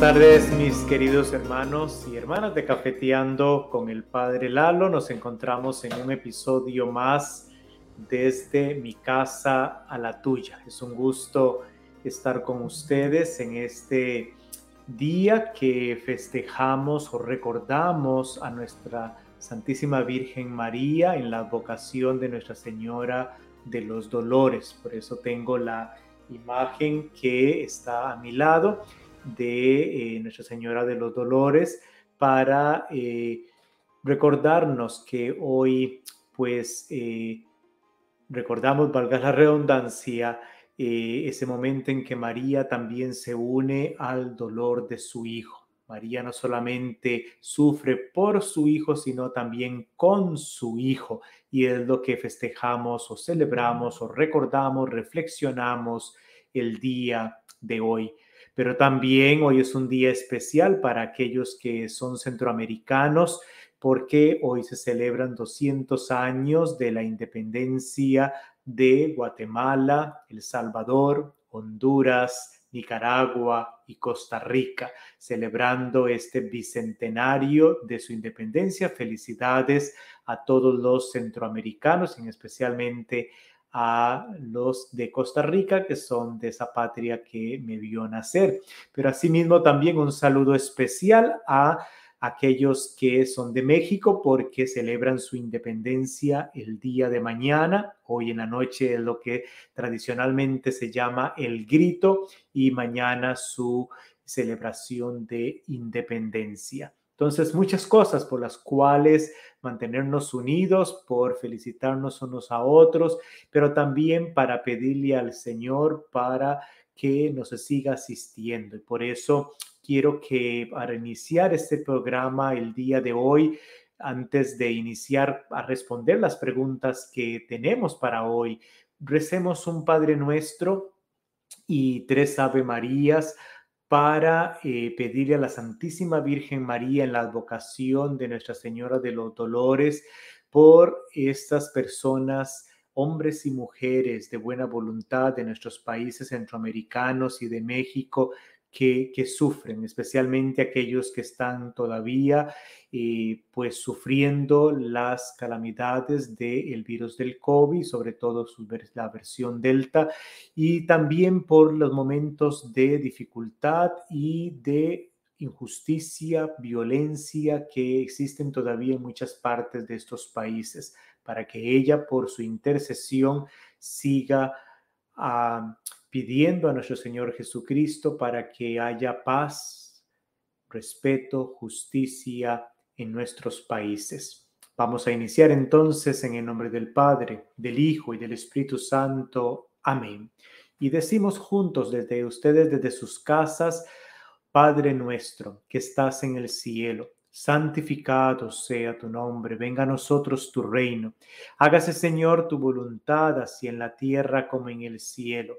Buenas tardes, mis queridos hermanos y hermanas de Cafeteando con el Padre Lalo. Nos encontramos en un episodio más desde mi casa a la tuya. Es un gusto estar con ustedes en este día que festejamos o recordamos a nuestra Santísima Virgen María en la vocación de Nuestra Señora de los Dolores. Por eso tengo la imagen que está a mi lado de eh, Nuestra Señora de los Dolores para eh, recordarnos que hoy pues eh, recordamos, valga la redundancia, ese momento en que María también se une al dolor de su hijo. María no solamente sufre por su hijo, sino también con su hijo. Y es lo que festejamos o celebramos o recordamos, reflexionamos el día de hoy. Pero también hoy es un día especial para aquellos que son centroamericanos porque hoy se celebran 200 años de la independencia de Guatemala, El Salvador, Honduras, Nicaragua y Costa Rica, celebrando este bicentenario de su independencia. Felicidades a todos los centroamericanos, en especialmente a los de Costa Rica, que son de esa patria que me vio nacer. Pero asimismo también un saludo especial a aquellos que son de México porque celebran su independencia el día de mañana. Hoy en la noche es lo que tradicionalmente se llama el grito y mañana su celebración de independencia. Entonces, muchas cosas por las cuales mantenernos unidos, por felicitarnos unos a otros, pero también para pedirle al Señor para que nos siga asistiendo. Y por eso quiero que para iniciar este programa el día de hoy, antes de iniciar a responder las preguntas que tenemos para hoy, recemos un Padre nuestro y tres Ave Marías para eh, pedirle a la Santísima Virgen María en la advocación de Nuestra Señora de los Dolores por estas personas, hombres y mujeres de buena voluntad de nuestros países centroamericanos y de México que, sufren, especialmente aquellos que están todavía eh, pues sufriendo las calamidades del virus del COVID, sobre todo la versión Delta, y también por los momentos de dificultad y de injusticia, violencia que existen todavía en muchas partes de estos países, para que ella por su intercesión siga a pidiendo a nuestro Señor Jesucristo para que haya paz, respeto, justicia en nuestros países. Vamos a iniciar entonces en el nombre del Padre, del Hijo y del Espíritu Santo. Amén. Y decimos juntos desde ustedes, desde sus casas, Padre nuestro, que estás en el cielo, santificado sea tu nombre, venga a nosotros tu reino. Hágase, Señor, tu voluntad, así en la tierra como en el cielo.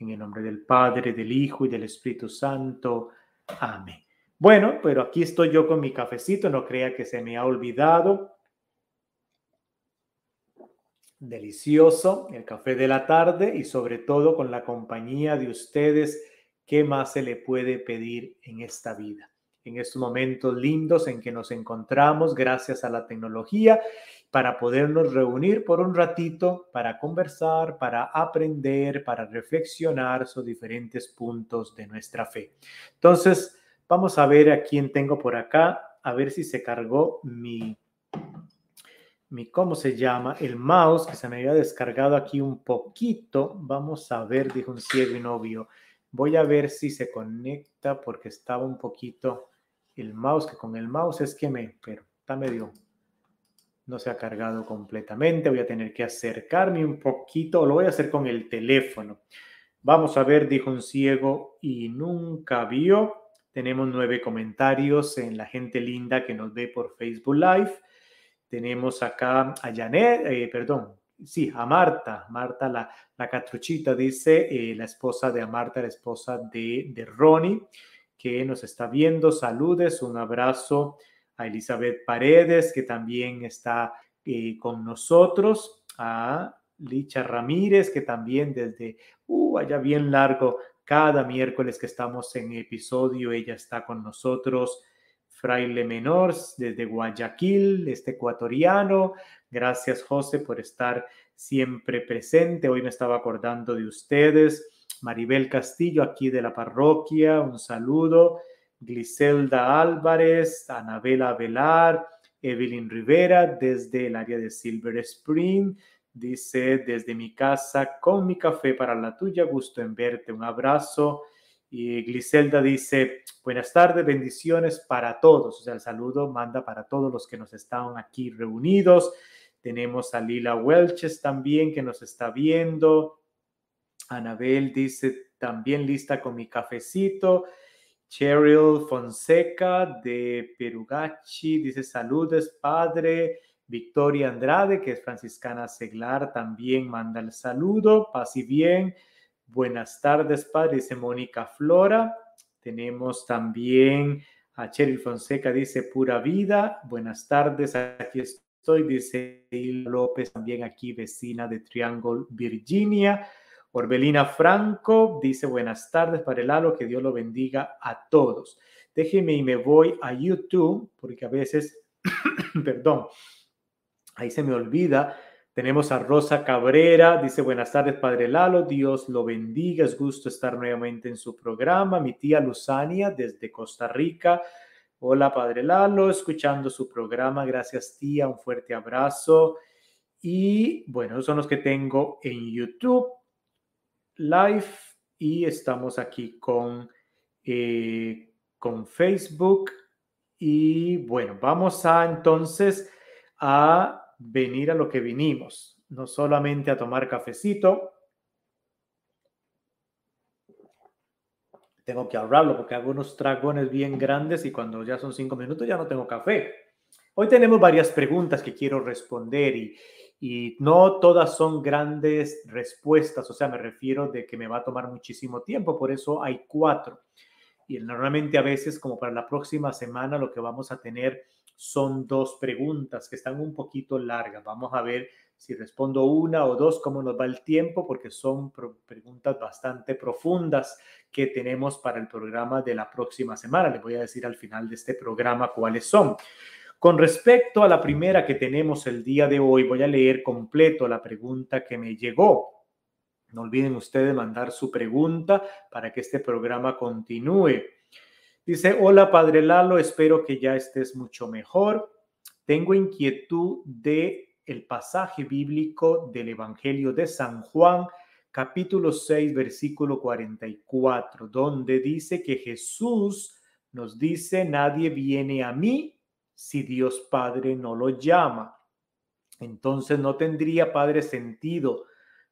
En el nombre del Padre, del Hijo y del Espíritu Santo. Amén. Bueno, pero aquí estoy yo con mi cafecito, no crea que se me ha olvidado. delicioso, el café de la tarde y sobre todo con la compañía de ustedes, ¿qué más se le puede pedir en esta vida? En estos momentos lindos en que nos encontramos gracias a la tecnología para podernos reunir por un ratito para conversar, para aprender, para reflexionar sobre diferentes puntos de nuestra fe. Entonces, vamos a ver a quién tengo por acá, a ver si se cargó mi mi, ¿cómo se llama? El mouse que se me había descargado aquí un poquito. Vamos a ver, dijo un ciego y novio. Voy a ver si se conecta porque estaba un poquito el mouse, que con el mouse es que me, pero está medio, no se ha cargado completamente. Voy a tener que acercarme un poquito, lo voy a hacer con el teléfono. Vamos a ver, dijo un ciego y nunca vio. Tenemos nueve comentarios en la gente linda que nos ve por Facebook Live. Tenemos acá a Janet, eh, perdón, sí, a Marta, Marta la, la catruchita, dice eh, la esposa de Marta, la esposa de, de Ronnie, que nos está viendo. Saludes, un abrazo a Elizabeth Paredes, que también está eh, con nosotros, a Licha Ramírez, que también desde uh, allá bien largo, cada miércoles que estamos en episodio, ella está con nosotros. Fraile Menor desde Guayaquil, este ecuatoriano. Gracias, José, por estar siempre presente. Hoy me estaba acordando de ustedes. Maribel Castillo, aquí de la parroquia, un saludo. Gliselda Álvarez, Anabela Velar, Evelyn Rivera, desde el área de Silver Spring. Dice, desde mi casa, con mi café para la tuya, gusto en verte. Un abrazo. Y Gliselda dice, buenas tardes, bendiciones para todos. O sea, el saludo manda para todos los que nos están aquí reunidos. Tenemos a Lila Welches también que nos está viendo. Anabel dice, también lista con mi cafecito. Cheryl Fonseca de Perugachi dice, saludos, padre. Victoria Andrade, que es franciscana seglar, también manda el saludo. Paz y bien. Buenas tardes, padre, dice Mónica Flora. Tenemos también a Cheryl Fonseca, dice pura vida. Buenas tardes, aquí estoy, dice López, también aquí vecina de Triangle, Virginia. Orbelina Franco dice buenas tardes, Padre Lalo, que Dios lo bendiga a todos. Déjeme y me voy a YouTube, porque a veces, perdón, ahí se me olvida tenemos a Rosa Cabrera, dice buenas tardes Padre Lalo, Dios lo bendiga, es gusto estar nuevamente en su programa. Mi tía Luzania desde Costa Rica, hola Padre Lalo, escuchando su programa, gracias tía, un fuerte abrazo. Y bueno, son los que tengo en YouTube Live y estamos aquí con, eh, con Facebook. Y bueno, vamos a entonces a venir a lo que vinimos, no solamente a tomar cafecito. Tengo que ahorrarlo porque hago unos dragones bien grandes y cuando ya son cinco minutos ya no tengo café. Hoy tenemos varias preguntas que quiero responder y, y no todas son grandes respuestas, o sea, me refiero de que me va a tomar muchísimo tiempo, por eso hay cuatro. Y normalmente a veces, como para la próxima semana, lo que vamos a tener son dos preguntas que están un poquito largas. Vamos a ver si respondo una o dos, cómo nos va el tiempo, porque son preguntas bastante profundas que tenemos para el programa de la próxima semana. Les voy a decir al final de este programa cuáles son. Con respecto a la primera que tenemos el día de hoy, voy a leer completo la pregunta que me llegó. No olviden ustedes mandar su pregunta para que este programa continúe. Dice, hola Padre Lalo, espero que ya estés mucho mejor. Tengo inquietud de el pasaje bíblico del Evangelio de San Juan, capítulo 6, versículo 44, donde dice que Jesús nos dice, nadie viene a mí si Dios Padre no lo llama. Entonces no tendría, Padre, sentido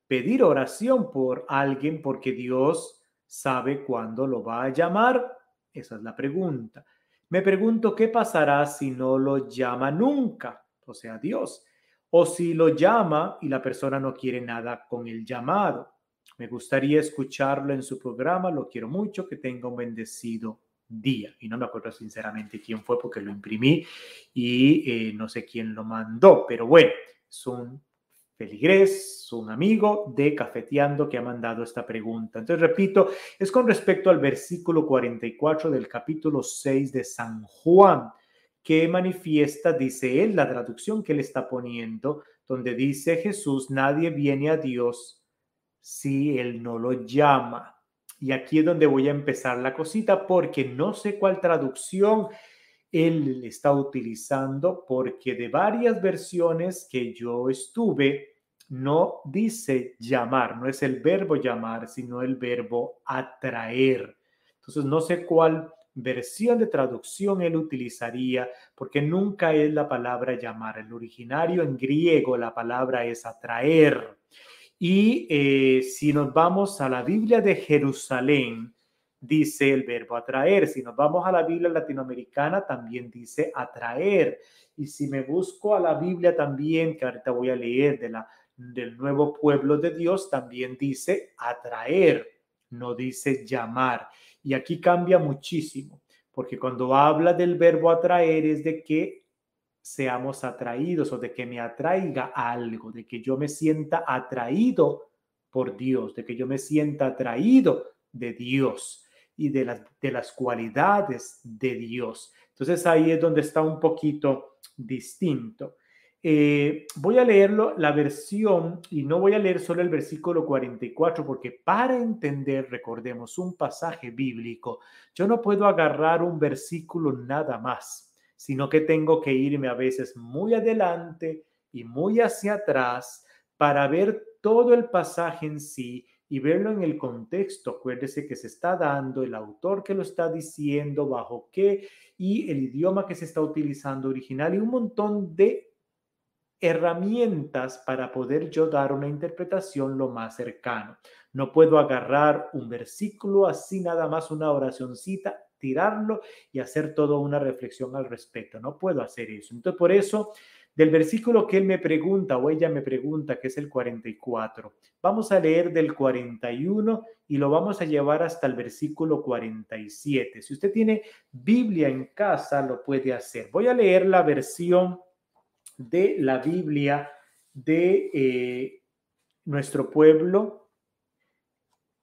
pedir oración por alguien porque Dios sabe cuándo lo va a llamar esa es la pregunta. Me pregunto qué pasará si no lo llama nunca, o sea, Dios, o si lo llama y la persona no quiere nada con el llamado. Me gustaría escucharlo en su programa, lo quiero mucho, que tenga un bendecido día. Y no me acuerdo sinceramente quién fue porque lo imprimí y eh, no sé quién lo mandó, pero bueno, es un Feligres, un amigo de Cafeteando que ha mandado esta pregunta. Entonces, repito, es con respecto al versículo 44 del capítulo 6 de San Juan, que manifiesta, dice él, la traducción que él está poniendo, donde dice Jesús, nadie viene a Dios si él no lo llama. Y aquí es donde voy a empezar la cosita, porque no sé cuál traducción él está utilizando porque de varias versiones que yo estuve, no dice llamar, no es el verbo llamar, sino el verbo atraer. Entonces, no sé cuál versión de traducción él utilizaría, porque nunca es la palabra llamar. El originario en griego, la palabra es atraer. Y eh, si nos vamos a la Biblia de Jerusalén, dice el verbo atraer. Si nos vamos a la Biblia latinoamericana, también dice atraer. Y si me busco a la Biblia también, que ahorita voy a leer de la, del nuevo pueblo de Dios, también dice atraer, no dice llamar. Y aquí cambia muchísimo, porque cuando habla del verbo atraer es de que seamos atraídos o de que me atraiga algo, de que yo me sienta atraído por Dios, de que yo me sienta atraído de Dios y de las, de las cualidades de Dios. Entonces ahí es donde está un poquito distinto. Eh, voy a leerlo, la versión, y no voy a leer solo el versículo 44, porque para entender, recordemos, un pasaje bíblico, yo no puedo agarrar un versículo nada más, sino que tengo que irme a veces muy adelante y muy hacia atrás para ver todo el pasaje en sí y verlo en el contexto. Acuérdese que se está dando, el autor que lo está diciendo, bajo qué y el idioma que se está utilizando original y un montón de herramientas para poder yo dar una interpretación lo más cercano. No puedo agarrar un versículo así nada más una oracioncita, tirarlo y hacer toda una reflexión al respecto. No puedo hacer eso. Entonces, por eso del versículo que él me pregunta o ella me pregunta, que es el 44. Vamos a leer del 41 y lo vamos a llevar hasta el versículo 47. Si usted tiene Biblia en casa, lo puede hacer. Voy a leer la versión de la Biblia de eh, nuestro pueblo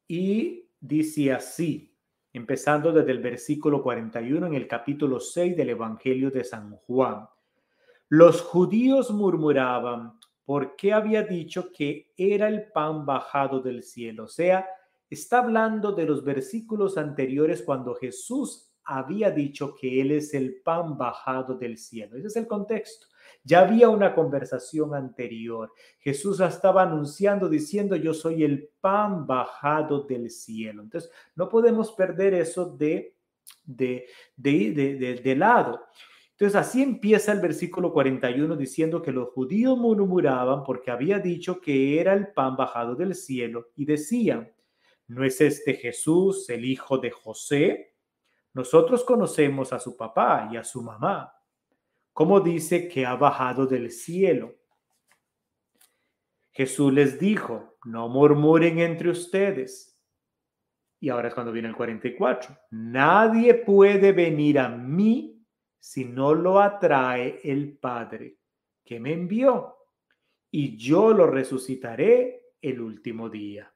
y dice así, empezando desde el versículo 41 en el capítulo 6 del Evangelio de San Juan. Los judíos murmuraban porque había dicho que era el pan bajado del cielo. O sea, está hablando de los versículos anteriores cuando Jesús había dicho que Él es el pan bajado del cielo. Ese es el contexto. Ya había una conversación anterior. Jesús estaba anunciando, diciendo, yo soy el pan bajado del cielo. Entonces, no podemos perder eso de, de, de, de lado. Entonces así empieza el versículo 41 diciendo que los judíos murmuraban porque había dicho que era el pan bajado del cielo y decían, ¿no es este Jesús el hijo de José? Nosotros conocemos a su papá y a su mamá. ¿Cómo dice que ha bajado del cielo? Jesús les dijo, no murmuren entre ustedes. Y ahora es cuando viene el 44. Nadie puede venir a mí si no lo atrae el Padre que me envió, y yo lo resucitaré el último día.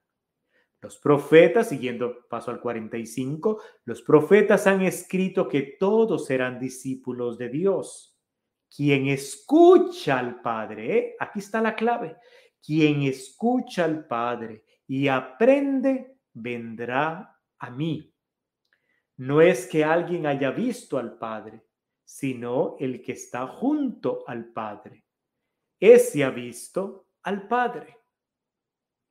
Los profetas, siguiendo paso al 45, los profetas han escrito que todos serán discípulos de Dios. Quien escucha al Padre, ¿eh? aquí está la clave, quien escucha al Padre y aprende, vendrá a mí. No es que alguien haya visto al Padre, sino el que está junto al Padre. Ese ha visto al Padre.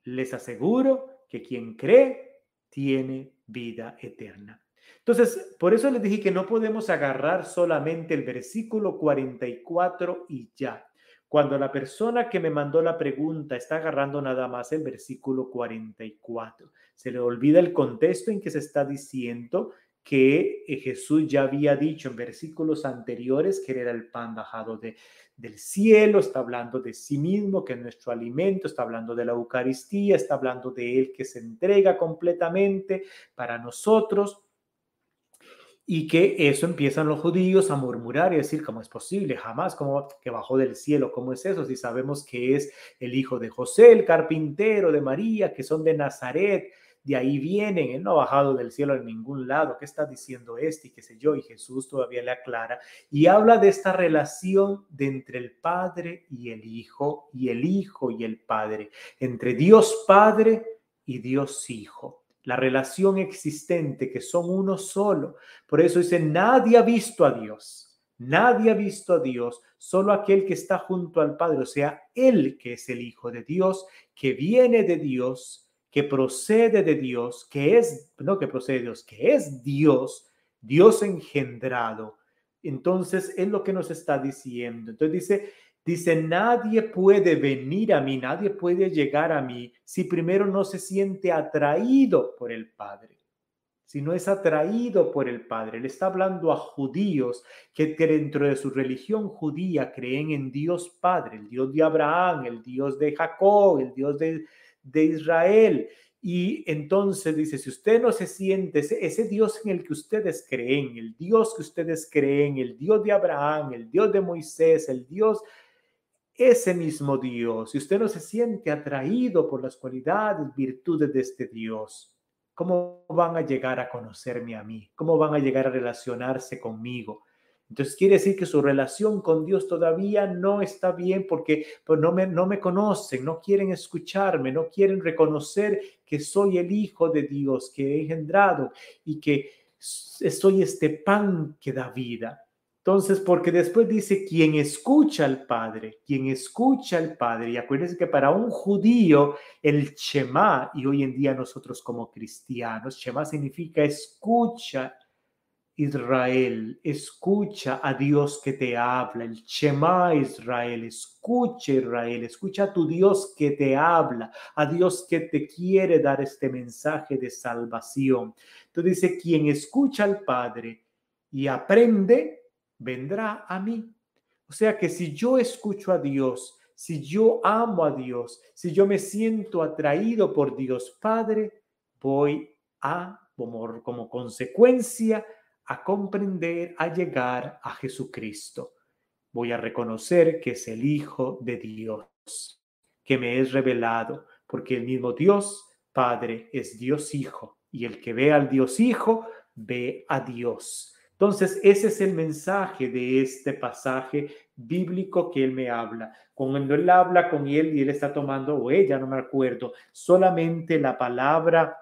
Les aseguro que quien cree tiene vida eterna. Entonces, por eso les dije que no podemos agarrar solamente el versículo 44 y ya. Cuando la persona que me mandó la pregunta está agarrando nada más el versículo 44, se le olvida el contexto en que se está diciendo que eh, Jesús ya había dicho en versículos anteriores que era el pan bajado de, del cielo, está hablando de sí mismo, que es nuestro alimento, está hablando de la Eucaristía, está hablando de Él que se entrega completamente para nosotros. Y que eso empiezan los judíos a murmurar y decir, ¿cómo es posible? Jamás, como que bajó del cielo? ¿Cómo es eso? Si sabemos que es el hijo de José, el carpintero de María, que son de Nazaret, de ahí vienen, él no ha bajado del cielo en ningún lado, ¿qué está diciendo este? Y qué sé yo, y Jesús todavía le aclara y habla de esta relación de entre el Padre y el Hijo, y el Hijo y el Padre, entre Dios Padre y Dios Hijo la relación existente, que son uno solo. Por eso dice, nadie ha visto a Dios, nadie ha visto a Dios, solo aquel que está junto al Padre, o sea, Él que es el Hijo de Dios, que viene de Dios, que procede de Dios, que es, no que procede de Dios, que es Dios, Dios engendrado. Entonces, es lo que nos está diciendo. Entonces dice, Dice, nadie puede venir a mí, nadie puede llegar a mí si primero no se siente atraído por el Padre, si no es atraído por el Padre. Le está hablando a judíos que, dentro de su religión judía creen en Dios Padre, el Dios de Abraham, el Dios de Jacob, el Dios de, de Israel. Y entonces dice, si usted no se siente, ese, ese, Dios en el que ustedes creen, el Dios que ustedes creen, el Dios de Abraham, el Dios de Moisés, el Dios ese mismo Dios, si usted no se siente atraído por las cualidades, virtudes de este Dios, ¿cómo van a llegar a conocerme a mí? ¿Cómo van a llegar a relacionarse conmigo? Entonces quiere decir que su relación con Dios todavía no está bien porque pues, no, me, no me conocen, no quieren escucharme, no quieren reconocer que soy el Hijo de Dios, que he engendrado y que soy este pan que da vida. Entonces, porque después dice, quien escucha al Padre, quien escucha al Padre, y acuérdense que para un judío el Shema, y hoy en día nosotros como cristianos, Shema significa escucha Israel, escucha a Dios que te habla, el Shema Israel, escucha Israel, escucha a tu Dios que te habla, a Dios que te quiere dar este mensaje de salvación. Entonces dice, quien escucha al Padre y aprende, vendrá a mí. O sea que si yo escucho a Dios, si yo amo a Dios, si yo me siento atraído por Dios Padre, voy a, como, como consecuencia, a comprender, a llegar a Jesucristo. Voy a reconocer que es el Hijo de Dios, que me es revelado, porque el mismo Dios Padre es Dios Hijo, y el que ve al Dios Hijo, ve a Dios. Entonces, ese es el mensaje de este pasaje bíblico que él me habla. Cuando él habla con él y él está tomando, o ella, no me acuerdo, solamente la palabra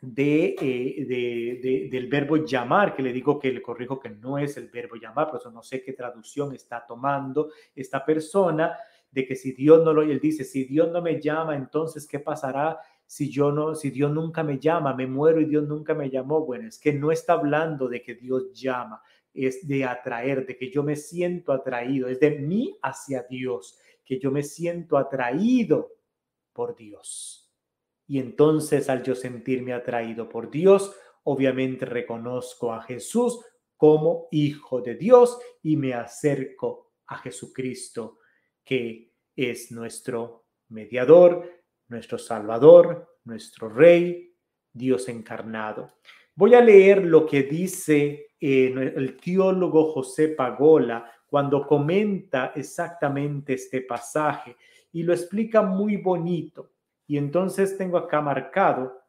de, eh, del verbo llamar, que le digo que le corrijo que no es el verbo llamar, por eso no sé qué traducción está tomando esta persona, de que si Dios no lo, él dice, si Dios no me llama, entonces, ¿qué pasará? Si yo no, si Dios nunca me llama, me muero y Dios nunca me llamó. Bueno, es que no está hablando de que Dios llama, es de atraer, de que yo me siento atraído, es de mí hacia Dios, que yo me siento atraído por Dios. Y entonces al yo sentirme atraído por Dios, obviamente reconozco a Jesús como hijo de Dios y me acerco a Jesucristo, que es nuestro mediador, nuestro Salvador, nuestro Rey, Dios encarnado. Voy a leer lo que dice eh, el teólogo José Pagola cuando comenta exactamente este pasaje y lo explica muy bonito. Y entonces tengo acá marcado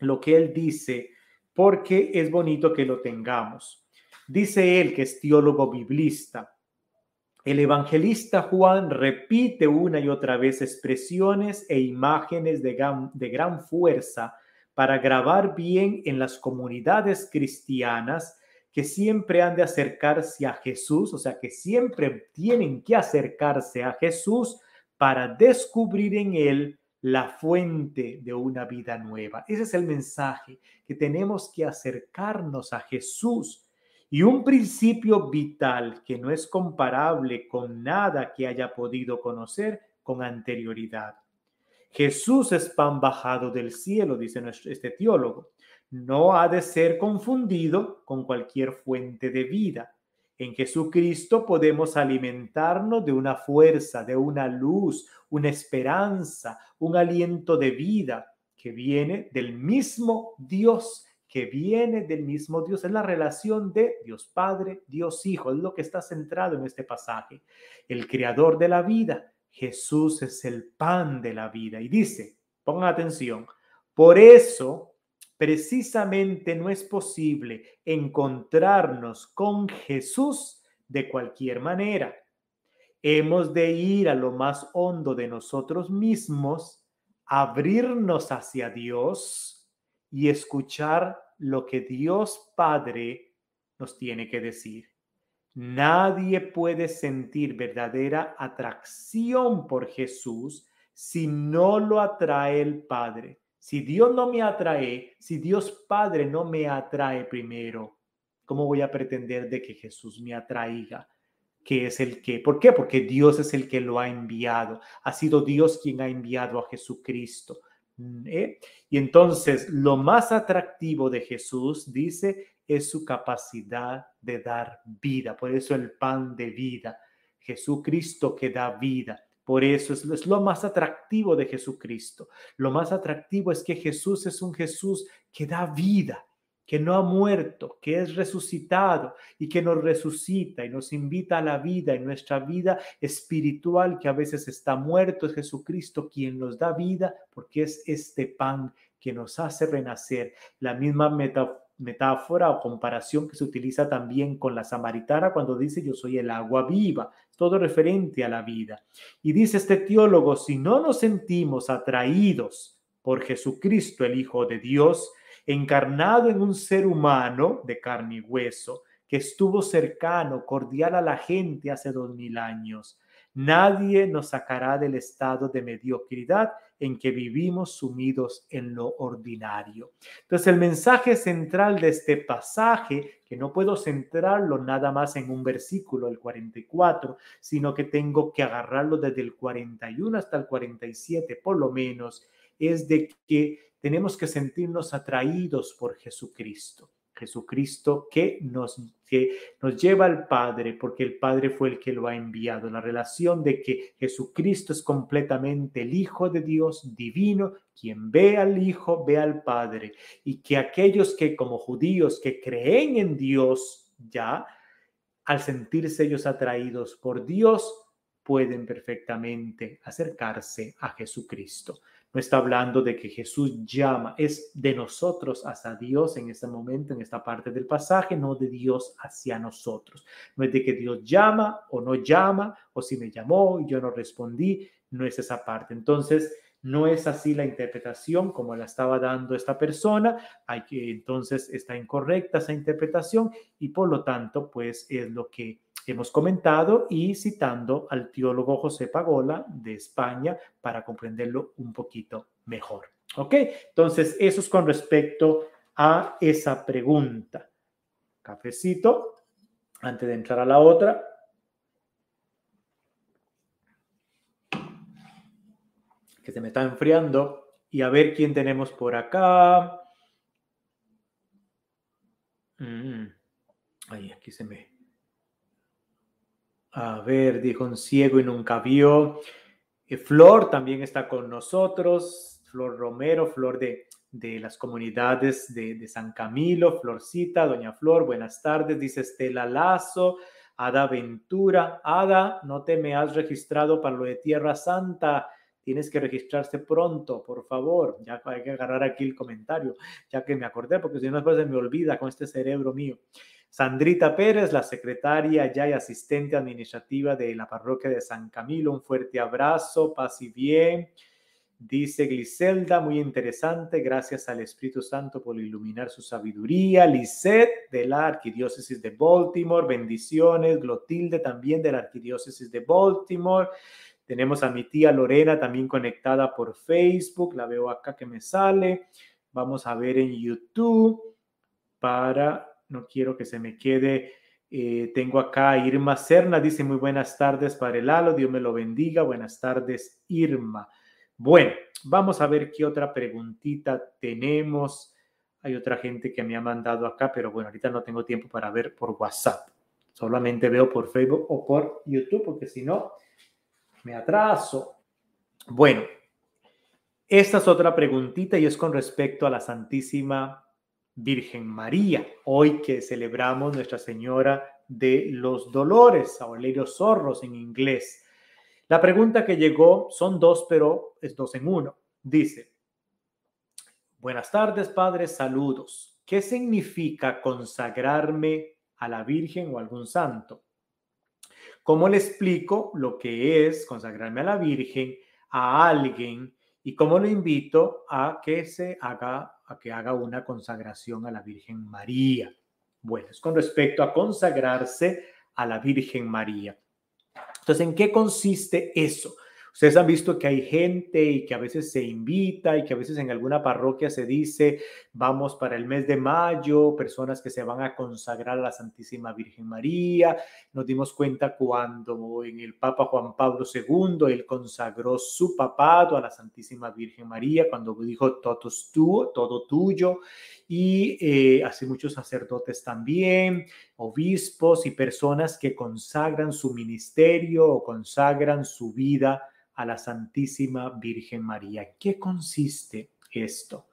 lo que él dice porque es bonito que lo tengamos. Dice él que es teólogo biblista. El evangelista Juan repite una y otra vez expresiones e imágenes de gran, fuerza para grabar bien en las comunidades cristianas que siempre han de acercarse a Jesús, o sea, que siempre tienen que acercarse a Jesús para descubrir en Él la fuente de una vida nueva. Ese es el mensaje, que tenemos que acercarnos a Jesús y un principio vital que no es comparable con nada que haya podido conocer con anterioridad. Jesús es pan bajado del cielo, dice este teólogo. No ha de ser confundido con cualquier fuente de vida. En Jesucristo podemos alimentarnos de una fuerza, de una luz, una esperanza, un aliento de vida que viene del mismo Dios que viene del mismo Dios. Es la relación de Dios Padre, Dios Hijo. Es lo que está centrado en este pasaje. El creador de la vida. Jesús es el pan de la vida. Y dice, pongan atención, por eso precisamente no es posible encontrarnos con Jesús de cualquier manera. Hemos de ir a lo más hondo de nosotros mismos, abrirnos hacia Dios y escuchar lo que Dios Padre nos tiene que decir. Nadie puede sentir verdadera atracción por Jesús si no lo atrae el Padre. Si Dios no me atrae, si Dios Padre no me atrae primero, ¿cómo voy a pretender de que Jesús me atraiga? que es el que. ¿Por qué? Porque Dios es el que lo ha enviado. Ha sido Dios quien ha enviado a Jesucristo. ¿Eh? Y entonces lo más atractivo de Jesús, dice, es su capacidad de dar vida. Por eso el pan de vida. Jesucristo que da vida. Por eso es, es, lo más atractivo de Jesucristo. Lo más atractivo es que Jesús es un Jesús que da vida que no ha muerto, que es resucitado y que nos resucita y nos invita a la vida en nuestra vida espiritual que a veces está muerto. Es Jesucristo quien nos da vida porque es este pan que nos hace renacer. La misma metáfora o comparación que se utiliza también con la samaritana cuando dice yo soy el agua viva, todo referente a la vida. Y dice este teólogo, si no nos sentimos atraídos por Jesucristo, el Hijo de Dios, encarnado en un ser humano de carne y hueso, que estuvo cercano, cordial a la gente hace dos mil años. Nadie nos sacará del estado de mediocridad en que vivimos sumidos en lo ordinario. Entonces el mensaje central de este pasaje, que no puedo centrarlo nada más en un versículo, el 44, sino que tengo que agarrarlo desde el 41 hasta el 47 por lo menos, es de que tenemos que sentirnos atraídos por Jesucristo. Jesucristo que nos, que nos lleva al Padre, porque el Padre fue el que lo ha enviado. La relación de que Jesucristo es completamente el Hijo de Dios divino, quien ve al Hijo, ve al Padre, y que aquellos que como judíos que creen en Dios ya, al sentirse ellos atraídos por Dios, pueden perfectamente acercarse a Jesucristo. No está hablando de que Jesús llama, es de nosotros hacia Dios en este momento, en esta parte del pasaje, no de Dios hacia nosotros. No es de que Dios llama o no llama, o si me llamó y yo no respondí, no es esa parte. Entonces, no es así la interpretación como la estaba dando esta persona, hay que entonces está incorrecta esa interpretación y por lo tanto, pues es lo que hemos comentado y citando al teólogo José Pagola de España para comprenderlo un poquito mejor. ¿Ok? Entonces, eso es con respecto a esa pregunta. Cafecito, antes de entrar a la otra. Que se me está enfriando. Y a ver quién tenemos por acá. Mm, ay, aquí se me a ver, dijo un ciego y nunca vio. Eh, Flor también está con nosotros. Flor Romero, Flor de, de las comunidades de, de, San Camilo, Florcita, Doña Flor, buenas tardes, dice Estela Lazo, Ada Ventura, Ada, no te me has registrado para lo de Tierra Santa, tienes que registrarse pronto, por favor, ya hay que agarrar aquí el comentario, ya que me acordé, porque si no después se me olvida con este cerebro mío. Sandrita Pérez, la secretaria ya y asistente administrativa de la parroquia de San Camilo, un fuerte abrazo, paz y bien. Dice Gliselda, muy interesante, gracias al Espíritu Santo por iluminar su sabiduría. Lisette de la Arquidiócesis de Baltimore, bendiciones. Glotilde también de la Arquidiócesis de Baltimore. Tenemos a mi tía Lorena también conectada por Facebook, la veo acá que me sale. Vamos a ver en YouTube para no quiero que se me quede. Eh, tengo acá a Irma Serna, dice muy buenas tardes para el Lalo, Dios me lo bendiga. Buenas tardes, Irma. Bueno, vamos a ver qué otra preguntita tenemos. Hay otra gente que me ha mandado acá, pero bueno, ahorita no tengo tiempo para ver por WhatsApp. Solamente veo por Facebook o por YouTube, porque si no, me atraso. Bueno, esta es otra preguntita y es con respecto a la Santísima Virgen María, hoy que celebramos Nuestra Señora de los Dolores, Aurelio Zorros en inglés. La pregunta que llegó son dos, pero es dos en uno. Dice, buenas tardes, padres, saludos. ¿Qué significa consagrarme a la Virgen o algún santo? ¿Cómo le explico lo que es consagrarme a la Virgen a alguien y cómo lo invito a que se haga a que haga una consagración a la Virgen María? Bueno, es con respecto a consagrarse a la Virgen María. Entonces, ¿en qué consiste eso? Ustedes han visto que hay gente y que a veces se invita y que a veces en alguna parroquia se dice, vamos para el mes de mayo, personas que se van a consagrar a la Santísima Virgen María. Nos dimos cuenta cuando en el Papa Juan Pablo II, él consagró su papado a la Santísima Virgen María, cuando dijo, todo tuyo. Y eh, así muchos sacerdotes también, obispos y personas que consagran su ministerio o consagran su vida a la Santísima Virgen María. ¿Qué consiste esto?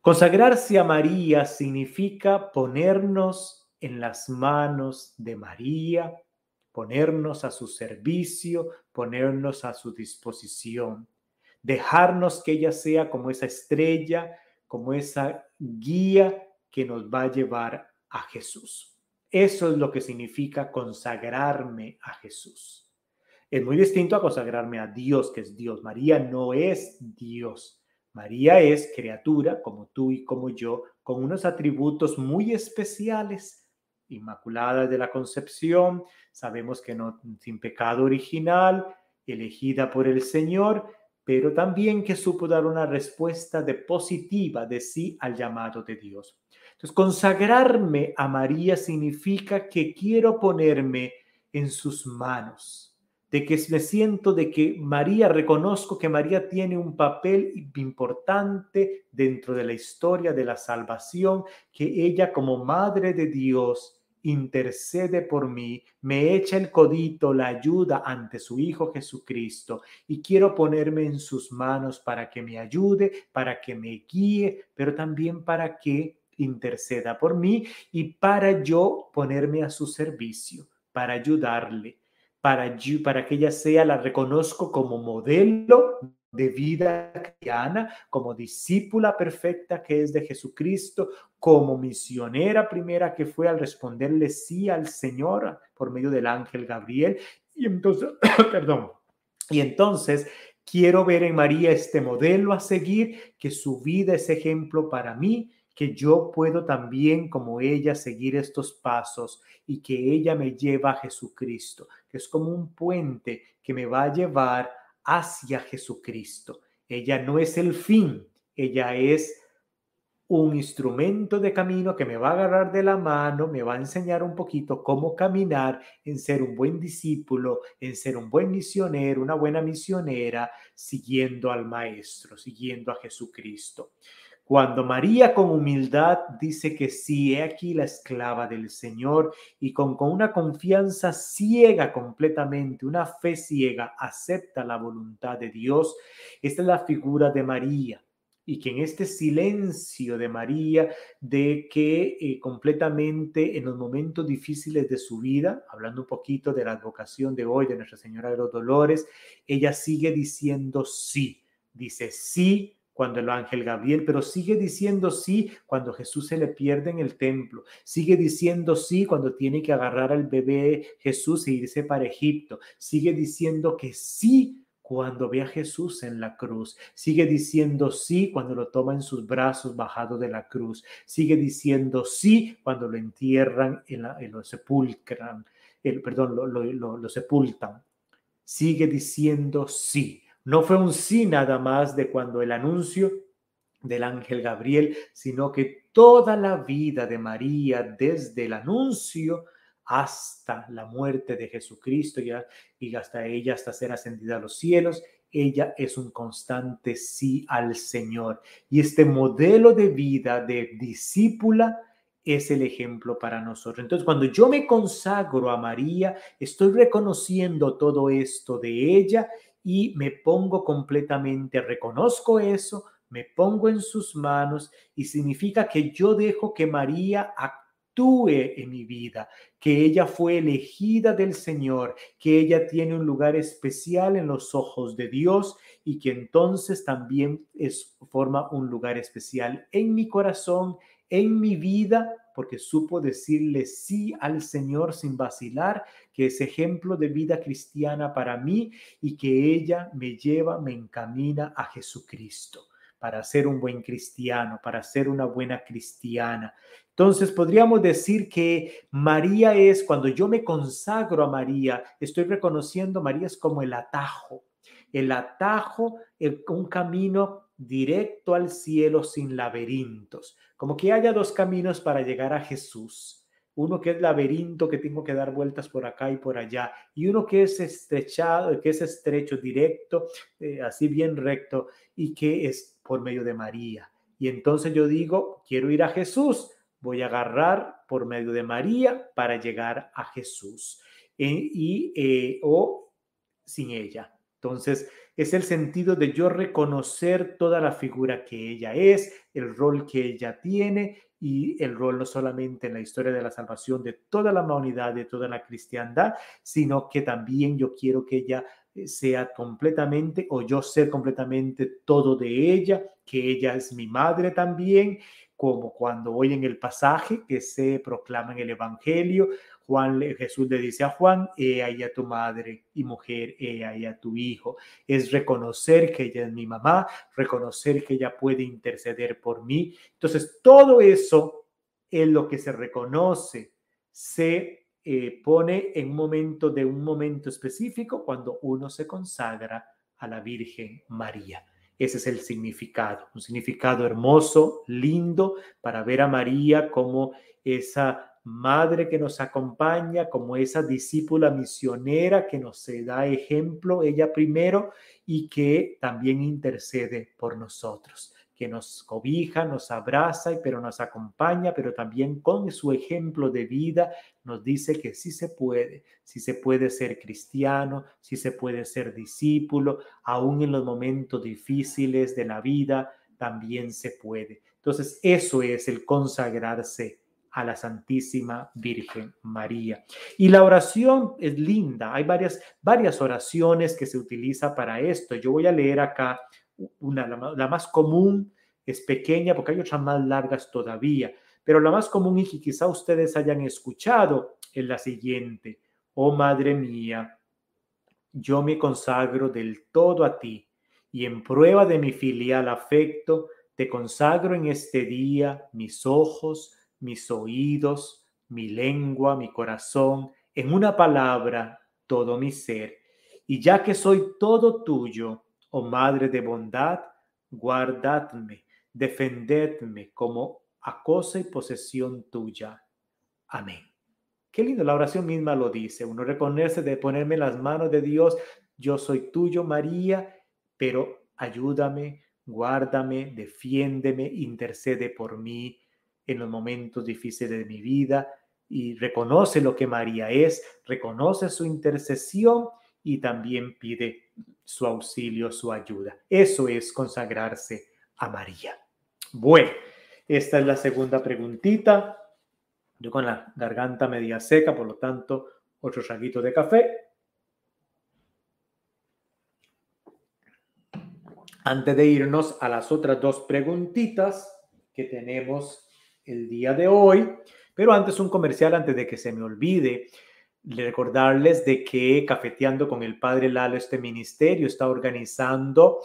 Consagrarse a María significa ponernos en las manos de María, ponernos a su servicio, ponernos a su disposición, dejarnos que ella sea como esa estrella, como esa guía que nos va a llevar a Jesús. Eso es lo que significa consagrarme a Jesús. Es muy distinto a consagrarme a Dios, que es Dios. María no es Dios. María es criatura como tú y como yo, con unos atributos muy especiales. Inmaculada de la concepción, sabemos que no sin pecado original, elegida por el Señor, pero también que supo dar una respuesta de positiva de sí al llamado de Dios. Entonces, consagrarme a María significa que quiero ponerme en sus manos de que me siento de que María, reconozco que María tiene un papel importante dentro de la historia de la salvación, que ella como Madre de Dios intercede por mí, me echa el codito, la ayuda ante su Hijo Jesucristo y quiero ponerme en sus manos para que me ayude, para que me guíe, pero también para que interceda por mí y para yo ponerme a su servicio, para ayudarle para, que ella sea, la reconozco como modelo de vida cristiana, como discípula perfecta que es de Jesucristo, como misionera primera que fue al responderle sí al Señor por medio del ángel Gabriel. Y entonces, perdón, y entonces quiero ver en María este modelo a seguir, que su vida es ejemplo para mí, que yo puedo también como ella seguir estos pasos y que ella me lleva a Jesucristo, que es como un puente que me va a llevar hacia Jesucristo. Ella no es el fin, ella es un instrumento de camino que me va a agarrar de la mano, me va a enseñar un poquito cómo caminar en ser un buen discípulo, en ser un buen misionero, una buena misionera, siguiendo al Maestro, siguiendo a Jesucristo. Cuando María con humildad dice que sí, he aquí la esclava del Señor y con, una confianza ciega completamente, una fe ciega, acepta la voluntad de Dios, esta es la figura de María. Y que en este silencio de María, de que eh, completamente en los momentos difíciles de su vida, hablando un poquito de la advocación de hoy de Nuestra Señora de los Dolores, ella sigue diciendo sí, dice sí cuando el ángel Gabriel, pero sigue diciendo sí cuando Jesús se le pierde en el templo, sigue diciendo sí cuando tiene que agarrar al bebé Jesús e irse para Egipto, sigue diciendo que sí cuando ve a Jesús en la cruz, sigue diciendo sí cuando lo toma en sus brazos bajado de la cruz, sigue diciendo sí cuando lo entierran en, lo sepulcran, el, perdón, lo sepultan, sigue diciendo sí no fue un sí nada más de cuando el anuncio del ángel Gabriel, sino que toda la vida de María, desde el anuncio hasta la muerte de Jesucristo y hasta ella, hasta ser ascendida a los cielos, ella es un constante sí al Señor. Y este modelo de vida de discípula es el ejemplo para nosotros. Entonces, cuando yo me consagro a María, estoy reconociendo todo esto de ella y me pongo completamente, reconozco eso, me pongo en sus manos y significa que yo dejo que María actúe en mi vida, que ella fue elegida del Señor, que ella tiene un lugar especial en los ojos de Dios y que entonces también es, forma un lugar especial en mi corazón, en mi vida, porque supo decirle sí al Señor sin vacilar, que es ejemplo de vida cristiana para mí y que ella me lleva, me encamina a Jesucristo para ser un buen cristiano, para ser una buena cristiana. Entonces podríamos decir que María es, cuando yo me consagro a María, estoy reconociendo María es como el atajo, el atajo, un camino directo al cielo sin laberintos, como que haya dos caminos para llegar a Jesús. Uno que es laberinto, que tengo que dar vueltas por acá y por allá, y uno que es estrechado, que es estrecho, directo, eh, así bien recto, y que es por medio de María. Y entonces yo digo, quiero ir a Jesús, voy a agarrar por medio de María para llegar a Jesús. Eh, y, eh, o sin ella. Entonces, es el sentido de yo reconocer toda la figura que ella es, el rol que ella tiene y el rol no solamente en la historia de la salvación de toda la humanidad, de toda la cristiandad, sino que también yo quiero que ella eh, sea completamente o yo ser completamente todo de ella, que ella es mi madre también, como cuando hoy en el pasaje que se proclama en el Evangelio, Juan, Jesús le dice a Juan, he ahí a tu madre y mujer, he ahí a tu hijo. Es reconocer que ella es mi mamá, reconocer que ella puede interceder por mí. Entonces, todo eso es lo que se reconoce, se eh, pone en un momento de un momento específico cuando uno se consagra a la Virgen María. Ese es el significado, un significado hermoso, lindo, para ver a María como esa madre que nos acompaña, como esa discípula misionera que nos da ejemplo, ella primero, y que también intercede por nosotros, que nos cobija, nos abraza, pero nos acompaña, pero también con su ejemplo de vida nos dice que sí se puede, sí se puede ser cristiano, sí se puede ser discípulo, aún en los momentos difíciles de la vida, también se puede. Entonces, eso es el consagrarse a la Santísima Virgen María. Y la oración es linda, hay varias, varias oraciones que se utiliza para esto. Yo voy a leer acá una, la, más común, es pequeña porque hay otras más largas todavía, pero la más común y quizá ustedes hayan escuchado es la siguiente. Oh Madre mía, yo me consagro del todo a ti y en prueba de mi filial afecto, te consagro en este día mis ojos, mis oídos, mi lengua, mi corazón, en una palabra, todo mi ser. Y ya que soy todo tuyo, oh Madre de bondad, guardadme, defendedme como a cosa y posesión tuya. Amén. Qué lindo, la oración misma lo dice. Uno reconoce de ponerme las manos de Dios, yo soy tuyo, María, pero ayúdame, guárdame, defiéndeme, intercede por mí en los momentos difíciles de mi vida y reconoce lo que María es, reconoce su intercesión y también pide su auxilio, su ayuda. Eso es consagrarse a María. Bueno, esta es la segunda preguntita. Yo con la garganta media seca, por lo tanto, otro traguito de café. Antes de irnos a las otras dos preguntitas que tenemos el día de hoy. Pero antes un comercial, antes de que se me olvide, recordarles de que Cafeteando con el Padre Lalo, este ministerio está organizando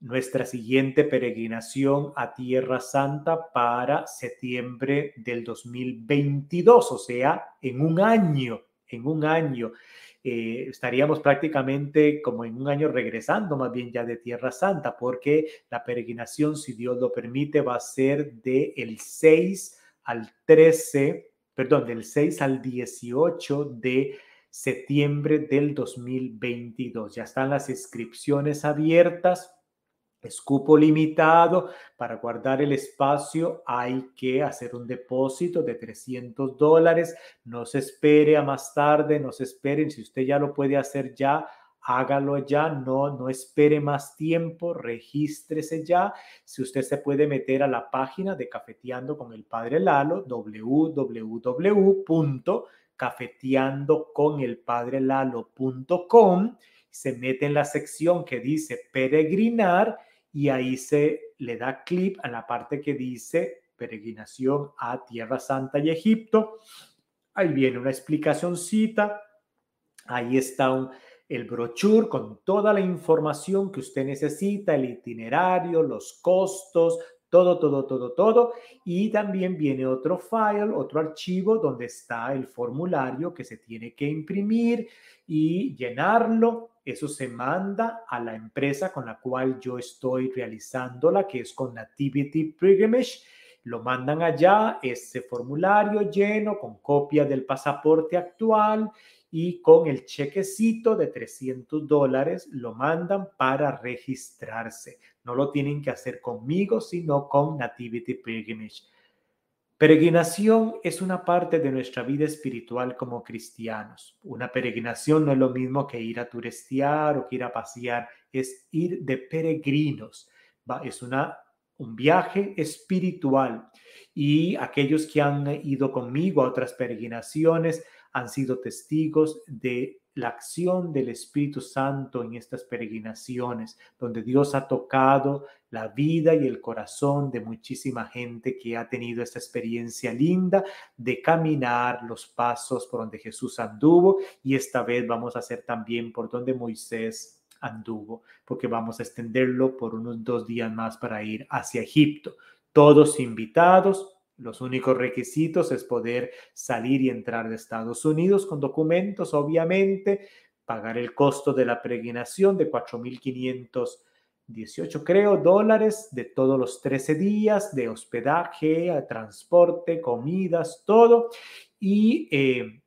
nuestra siguiente peregrinación a Tierra Santa para septiembre del 2022, o sea, en un año, en un año. Eh, estaríamos prácticamente como en un año regresando más bien ya de Tierra Santa, porque la peregrinación, si Dios lo permite, va a ser del el 6 al 13, perdón, del 6 al 18 de septiembre del 2022. Ya están las inscripciones abiertas Escupo limitado, para guardar el espacio hay que hacer un depósito de 300 dólares. No se espere a más tarde, no se esperen. Si usted ya lo puede hacer ya, hágalo ya, no, no espere más tiempo, regístrese ya. Si usted se puede meter a la página de Cafeteando con el Padre Lalo, www.cafeteandoconelpadrelalo.com, se mete en la sección que dice peregrinar y ahí se le da clic a la parte que dice peregrinación a Tierra Santa y Egipto. Ahí viene una explicacióncita. Ahí está el brochure con toda la información que usted necesita, el itinerario, los costos, todo, todo, todo, todo. Y también viene otro file, otro archivo donde está el formulario que se tiene que imprimir y llenarlo. Eso se manda a la empresa con la cual yo estoy realizándola, que es con Nativity Pilgrimage. Lo mandan allá, ese formulario lleno con copia del pasaporte actual y con el chequecito de 300 dólares lo mandan para registrarse. No lo tienen que hacer conmigo, sino con Nativity Pilgrimage. Peregrinación es una parte de nuestra vida espiritual como cristianos. Una peregrinación no es lo mismo que ir a turistear o que ir a pasear, es ir de peregrinos. Es una, un viaje espiritual. Y aquellos que han ido conmigo a otras peregrinaciones han sido testigos de la acción del Espíritu Santo en estas peregrinaciones, donde Dios ha tocado la vida y el corazón de muchísima gente que ha tenido esta experiencia linda de caminar los pasos por donde Jesús anduvo y esta vez vamos a hacer también por donde Moisés anduvo, porque vamos a extenderlo por unos dos días más para ir hacia Egipto. Todos invitados, los únicos requisitos es poder salir y entrar de Estados Unidos con documentos, obviamente, pagar el costo de la peregrinación de 4.518, creo, dólares de todos los 13 días de hospedaje, transporte, comidas, todo. Y eh,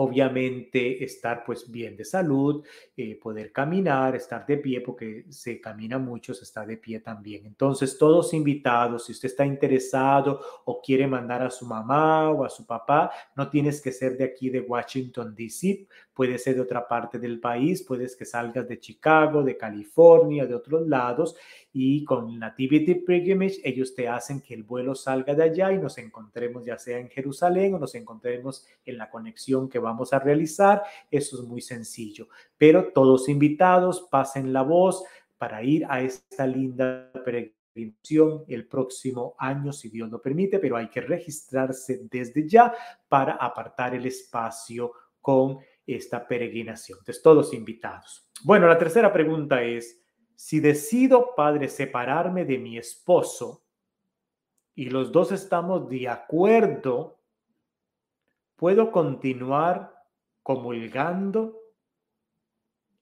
obviamente estar pues bien de salud, eh, poder caminar, estar de pie, porque se camina mucho, se está de pie también. Entonces, todos invitados, si usted está interesado o quiere mandar a su mamá o a su papá, no tienes que ser de aquí de Washington, D.C., puede ser de otra parte del país, puedes que salgas de Chicago, de California, de otros lados, y con Nativity Pilgrimage ellos te hacen que el vuelo salga de allá y nos encontremos ya sea en Jerusalén o nos encontremos en la conexión que vamos a realizar. Eso es muy sencillo, pero todos invitados, pasen la voz para ir a esta linda peregrinación el próximo año, si Dios lo permite, pero hay que registrarse desde ya para apartar el espacio con esta peregrinación. Entonces, todos invitados. Bueno, la tercera pregunta es, si decido, padre, separarme de mi esposo y los dos estamos de acuerdo, ¿puedo continuar comulgando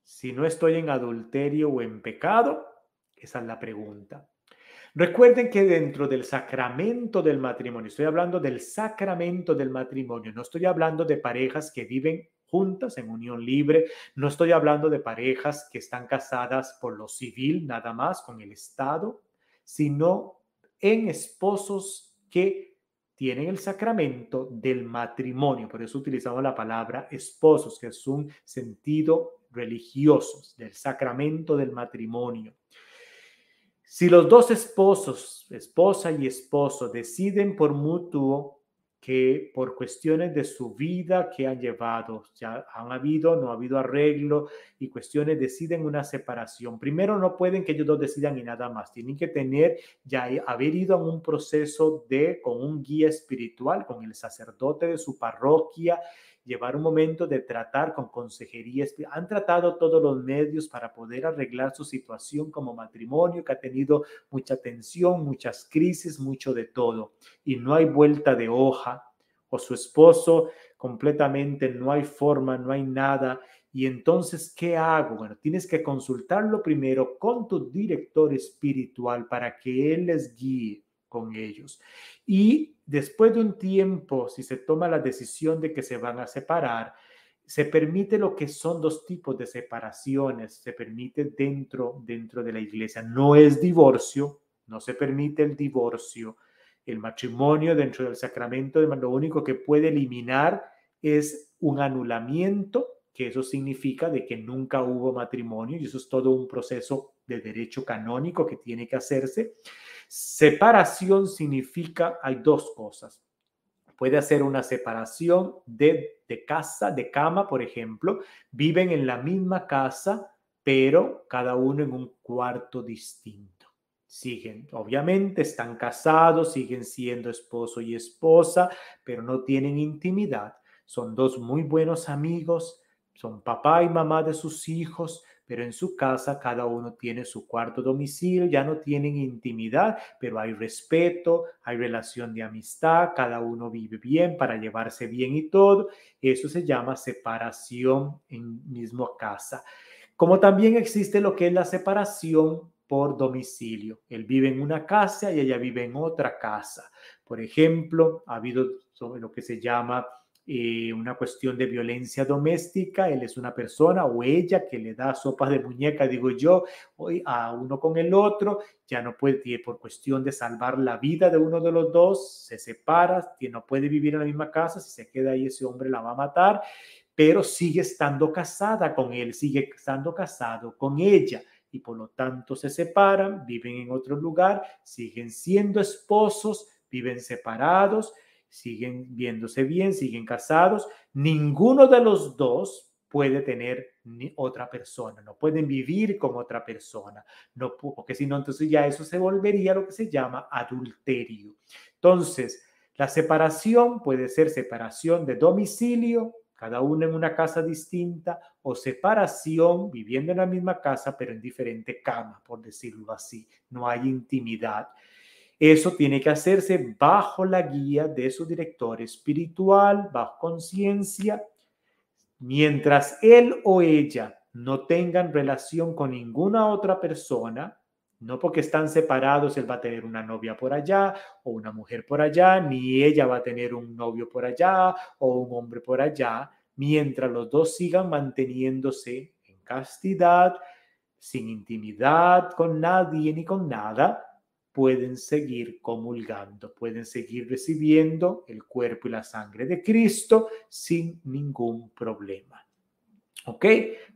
si no estoy en adulterio o en pecado? Esa es la pregunta. Recuerden que dentro del sacramento del matrimonio, estoy hablando del sacramento del matrimonio, no estoy hablando de parejas que viven juntas en unión libre. No estoy hablando de parejas que están casadas por lo civil nada más con el Estado, sino en esposos que tienen el sacramento del matrimonio. Por eso utilizamos la palabra esposos, que es un sentido religioso del sacramento del matrimonio. Si los dos esposos, esposa y esposo, deciden por mutuo que por cuestiones de su vida que han llevado, ya han habido, no ha habido arreglo y cuestiones deciden una separación. Primero no pueden que ellos dos decidan y nada más, tienen que tener ya haber ido a un proceso de con un guía espiritual, con el sacerdote de su parroquia llevar un momento de tratar con consejería. Han tratado todos los medios para poder arreglar su situación como matrimonio que ha tenido mucha tensión, muchas crisis, mucho de todo. Y no hay vuelta de hoja. O su esposo completamente no hay forma, no hay nada. Y entonces, ¿qué hago? Bueno, tienes que consultarlo primero con tu director espiritual para que él les guíe con ellos. Y después de un tiempo, si se toma la decisión de que se van a separar, se permite lo que son dos tipos de separaciones, se permite dentro, dentro de la iglesia. No es divorcio, no se permite el divorcio. El matrimonio dentro del sacramento, lo único que puede eliminar es un anulamiento que eso significa de que nunca hubo matrimonio y eso es todo un proceso de derecho canónico que tiene que hacerse. Separación significa, hay dos cosas. Puede hacer una separación de, de casa, de cama, por ejemplo. Viven en la misma casa, pero cada uno en un cuarto distinto. Siguen, obviamente, están casados, siguen siendo esposo y esposa, pero no tienen intimidad. Son dos muy buenos amigos, son papá y mamá de sus hijos, pero en su casa cada uno tiene su cuarto domicilio, ya no tienen intimidad, pero hay respeto, hay relación de amistad, cada uno vive bien para llevarse bien y todo. Eso se llama separación en mismo casa. Como también existe lo que es la separación por domicilio. Él vive en una casa y ella vive en otra casa. Por ejemplo, ha habido lo que se llama eh, una cuestión de violencia doméstica, él es una persona o ella que le da sopas de muñeca, digo yo, hoy a uno con el otro, ya no puede, por cuestión de salvar la vida de uno de los dos, se separa, no puede vivir en la misma casa, si se queda ahí ese hombre la va a matar, pero sigue estando casada con él, sigue estando casado con ella y por lo tanto se separan, viven en otro lugar, siguen siendo esposos, viven separados, siguen viéndose bien, siguen casados. Ninguno de los dos puede tener otra persona, no pueden vivir con otra persona, no, porque si no, entonces ya eso se volvería lo que se llama adulterio. Entonces, la separación puede ser separación de domicilio, cada uno en una casa distinta, o separación viviendo en la misma casa, pero en diferente cama, por decirlo así. No hay intimidad. Eso tiene que hacerse bajo la guía de su director espiritual, bajo conciencia. Mientras él o ella no tengan relación con ninguna otra persona, no porque están separados, él va a tener una novia por allá o una mujer por allá, ni ella va a tener un novio por allá o un hombre por allá, mientras los dos sigan manteniéndose en castidad, sin intimidad con nadie ni con nada, pueden seguir comulgando, pueden seguir recibiendo el cuerpo y la sangre de Cristo sin ningún problema. ¿Ok?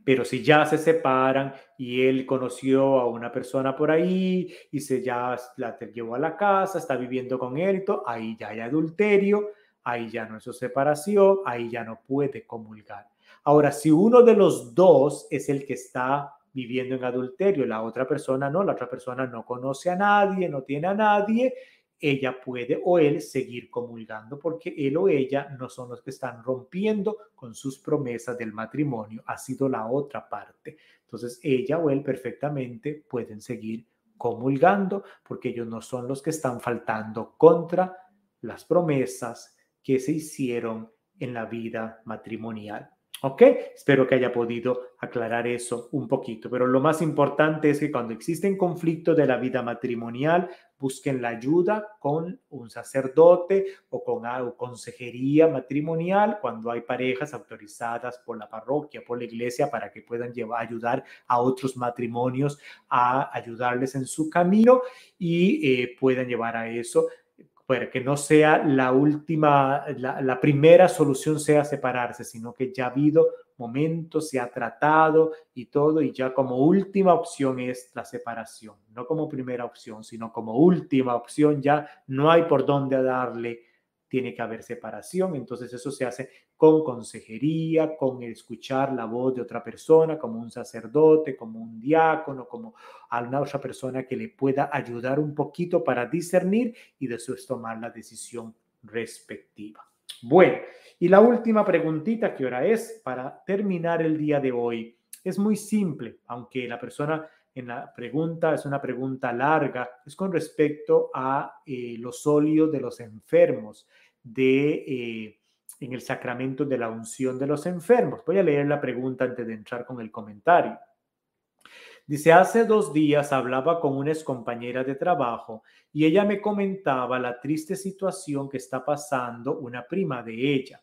Pero si ya se separan y él conoció a una persona por ahí y se ya la llevó a la casa, está viviendo con él, ahí ya hay adulterio, ahí ya no es su separación, ahí ya no puede comulgar. Ahora, si uno de los dos es el que está viviendo en adulterio, la otra persona no, la otra persona no conoce a nadie, no tiene a nadie, ella puede o él seguir comulgando porque él o ella no son los que están rompiendo con sus promesas del matrimonio, ha sido la otra parte. Entonces ella o él perfectamente pueden seguir comulgando porque ellos no son los que están faltando contra las promesas que se hicieron en la vida matrimonial. ¿Ok? Espero que haya podido aclarar eso un poquito. Pero lo más importante es que cuando existen conflictos de la vida matrimonial, busquen la ayuda con un sacerdote o con consejería matrimonial cuando hay parejas autorizadas por la parroquia, por la iglesia, para que puedan llevar, ayudar a otros matrimonios a ayudarles en su camino y eh, puedan llevar a eso que no sea la última, la, primera solución sea separarse, sino que ya ha habido momentos, se ha tratado y todo, y ya como última opción es la separación, no como primera opción, sino como última opción, ya no hay por dónde darle tiene que haber separación. Entonces eso se hace con consejería, con escuchar la voz de otra persona, como un sacerdote, como un diácono, como alguna otra persona que le pueda ayudar un poquito para discernir y después tomar la decisión respectiva. Bueno, y la última preguntita que ahora es para terminar el día de hoy. Es muy simple, aunque la persona en la pregunta es una pregunta larga, es con respecto a eh, los óleos de los enfermos, de, eh, en el sacramento de la unción de los enfermos. Voy a leer la pregunta antes de entrar con el comentario. Dice, hace dos días hablaba con una compañera de trabajo y ella me comentaba la triste situación que está pasando una prima de ella.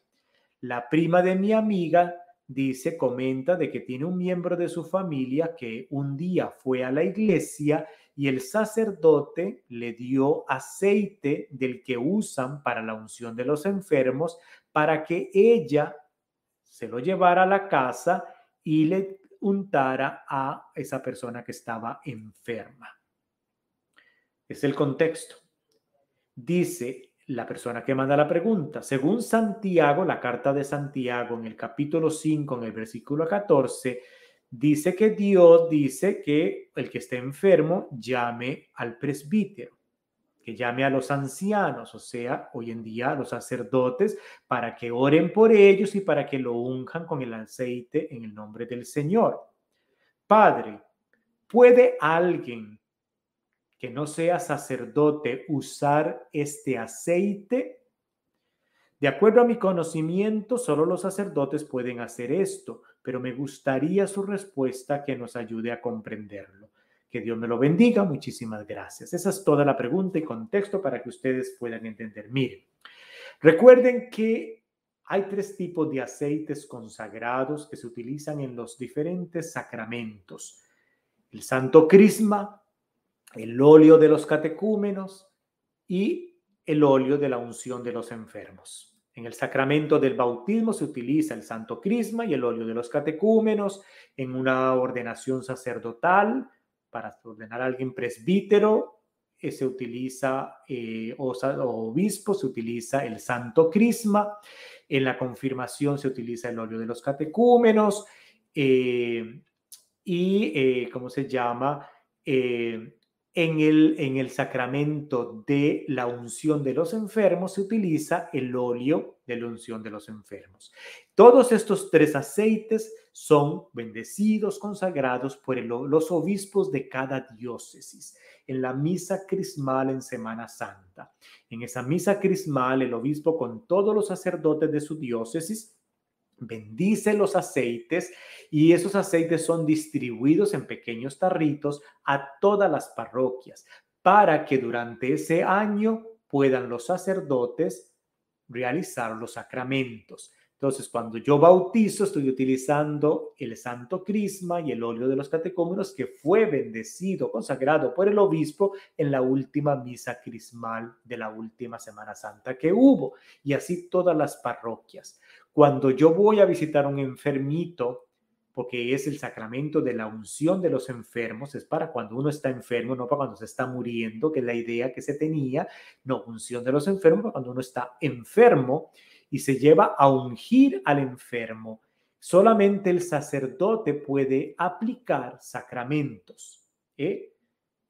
La prima de mi amiga dice, comenta de que tiene un miembro de su familia que un día fue a la iglesia y el sacerdote le dio aceite del que usan para la unción de los enfermos para que ella se lo llevara a la casa y le untara a esa persona que estaba enferma. Es el contexto. Dice la persona que manda la pregunta, según Santiago, la carta de Santiago en el capítulo 5, en el versículo 14, dice que Dios dice que el que esté enfermo llame al presbítero, que llame a los ancianos, o sea, hoy en día a los sacerdotes, para que oren por ellos y para que lo unjan con el aceite en el nombre del Señor. Padre, ¿puede alguien que no sea sacerdote usar este aceite? De acuerdo a mi conocimiento, solo los sacerdotes pueden hacer esto, pero me gustaría su respuesta que nos ayude a comprenderlo. Que Dios me lo bendiga. Muchísimas gracias. Esa es toda la pregunta y contexto para que ustedes puedan entender. Miren, recuerden que hay tres tipos de aceites consagrados que se utilizan en los diferentes sacramentos. El santo crisma, el óleo de los catecúmenos y el óleo de la unción de los enfermos. En el sacramento del bautismo se utiliza el santo crisma y el óleo de los catecúmenos. En una ordenación sacerdotal, para ordenar a alguien presbítero, eh, se utiliza, eh, o, obispo, se utiliza el santo crisma. En la confirmación se utiliza el óleo de los catecúmenos. Eh, y, ¿cómo se llama? En el, en el sacramento de la unción de los enfermos se utiliza el óleo de la unción de los enfermos. Todos estos tres aceites son bendecidos, consagrados por los obispos de cada diócesis en la misa crismal en Semana Santa. En esa misa crismal, el obispo con todos los sacerdotes de su diócesis bendice los aceites y esos aceites son distribuidos en pequeños tarritos a todas las parroquias para que durante ese año puedan los sacerdotes realizar los sacramentos. Entonces, cuando yo bautizo, estoy utilizando el santo crisma y el óleo de los catecúmenos que fue bendecido, consagrado por el obispo en la última misa crismal de la última Semana Santa que hubo. Y así todas las parroquias. Cuando yo voy a visitar a un enfermito, porque es el sacramento de la unción de los enfermos, es para cuando uno está enfermo, no para cuando se está muriendo, que es la idea que se tenía, no, unción de los enfermos para cuando uno está enfermo y se lleva a ungir al enfermo. Solamente el sacerdote puede aplicar sacramentos. ¿eh?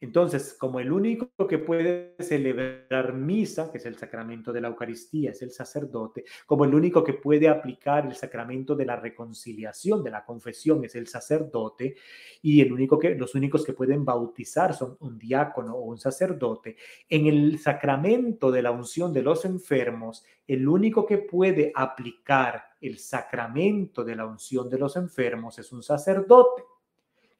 Entonces, como el único que puede celebrar misa, que es el sacramento de la Eucaristía, es el sacerdote, como el único que puede aplicar el sacramento de la reconciliación, de la confesión, es el sacerdote, y el único que, los únicos que pueden bautizar son un diácono o un sacerdote, en el sacramento de la unción de los enfermos, el único que puede aplicar el sacramento de la unción de los enfermos es un sacerdote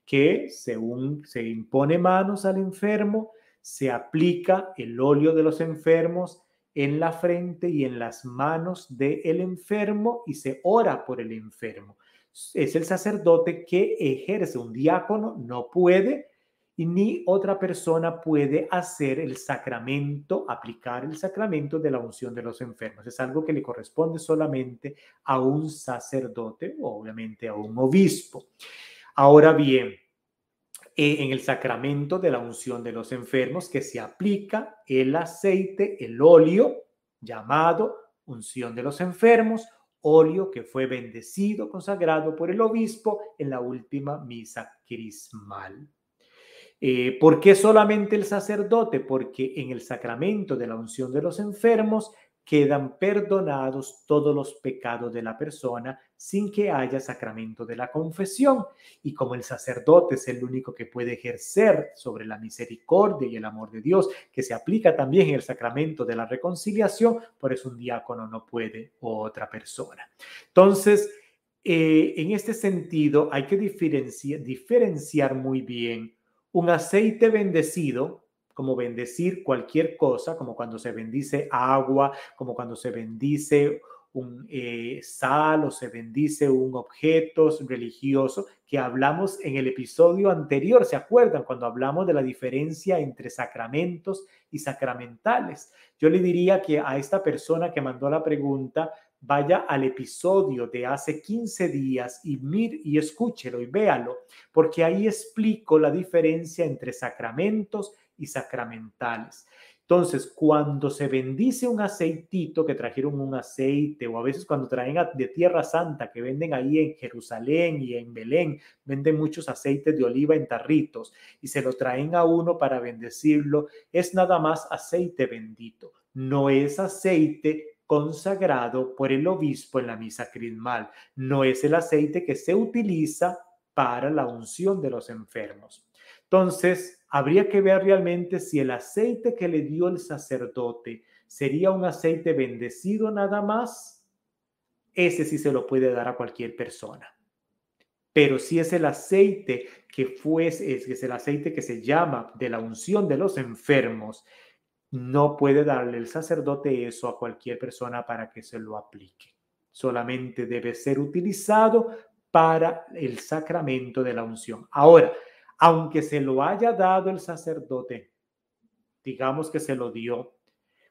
que según se impone manos al enfermo, se aplica el óleo de los enfermos en la frente y en las manos del enfermo y se ora por el enfermo. Es el sacerdote que ejerce un diácono, no puede, y ni otra persona puede hacer el sacramento, aplicar el sacramento de la unción de los enfermos. Es algo que le corresponde solamente a un sacerdote, obviamente a un obispo. Ahora bien, eh, en el sacramento de la unción de los enfermos que se aplica el aceite, el óleo llamado unción de los enfermos, óleo que fue bendecido, consagrado por el obispo en la última misa crismal. Eh, ¿Por qué solamente el sacerdote? Porque en el sacramento de la unción de los enfermos quedan perdonados todos los pecados de la persona sin que haya sacramento de la confesión. Y como el sacerdote es el único que puede ejercer sobre la misericordia y el amor de Dios, que se aplica también en el sacramento de la reconciliación, por eso un diácono no puede o otra persona. Entonces, eh, en este sentido, hay que diferenciar, diferenciar muy bien un aceite bendecido como bendecir cualquier cosa, como cuando se bendice agua, como cuando se bendice un eh, sal o se bendice un objeto religioso que hablamos en el episodio anterior, ¿se acuerdan? Cuando hablamos de la diferencia entre sacramentos y sacramentales. Yo le diría que a esta persona que mandó la pregunta, vaya al episodio de hace 15 días y mir y escúchelo y véalo, porque ahí explico la diferencia entre sacramentos y sacramentales. Entonces, cuando se bendice un aceitito, que trajeron un aceite, o a veces cuando traen de Tierra Santa, que venden ahí en Jerusalén y en Belén, venden muchos aceites de oliva en tarritos y se lo traen a uno para bendecirlo, es nada más aceite bendito, no es aceite consagrado por el obispo en la misa crismal, no es el aceite que se utiliza para la unción de los enfermos. Entonces, habría que ver realmente si el aceite que le dio el sacerdote sería un aceite bendecido nada más. Ese sí se lo puede dar a cualquier persona. Pero si es el aceite que fue, es, es el aceite que se llama de la unción de los enfermos, no puede darle el sacerdote eso a cualquier persona para que se lo aplique. Solamente debe ser utilizado para el sacramento de la unción. Ahora, aunque se lo haya dado el sacerdote, digamos que se lo dio,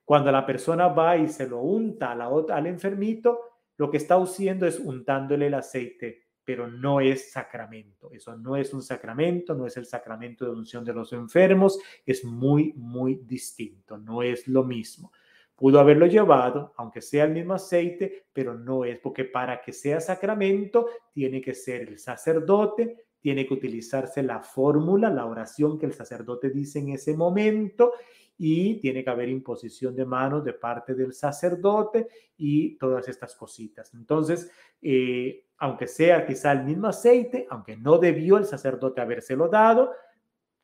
cuando la persona va y se lo unta a la al enfermito, lo que está haciendo es untándole el aceite, pero no es sacramento. Eso no es un sacramento, no es el sacramento de unción de los enfermos, es muy, muy distinto, no es lo mismo. Pudo haberlo llevado, aunque sea el mismo aceite, pero no es, porque para que sea sacramento tiene que ser el sacerdote tiene que utilizarse la fórmula, la oración que el sacerdote dice en ese momento y tiene que haber imposición de manos de parte del sacerdote y todas estas cositas. Entonces, eh, aunque sea quizá el mismo aceite, aunque no debió el sacerdote habérselo dado,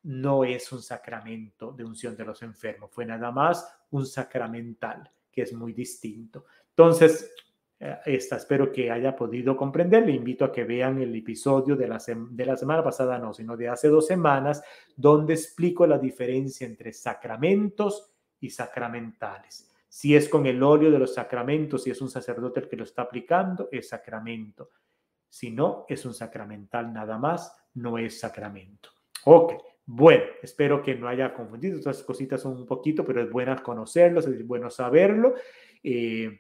no es un sacramento de unción de los enfermos, fue nada más un sacramental, que es muy distinto. Entonces, esta. Espero que haya podido comprender. Le invito a que vean el episodio de la, de la semana pasada, no, sino de hace dos semanas, donde explico la diferencia entre sacramentos y sacramentales. Si es con el óleo de los sacramentos, si es un sacerdote el que lo está aplicando, es sacramento. Si no, es un sacramental nada más, no es sacramento. Ok, bueno, espero que no haya confundido. Estas cositas un poquito, pero es bueno conocerlos, es bueno saberlo. Eh,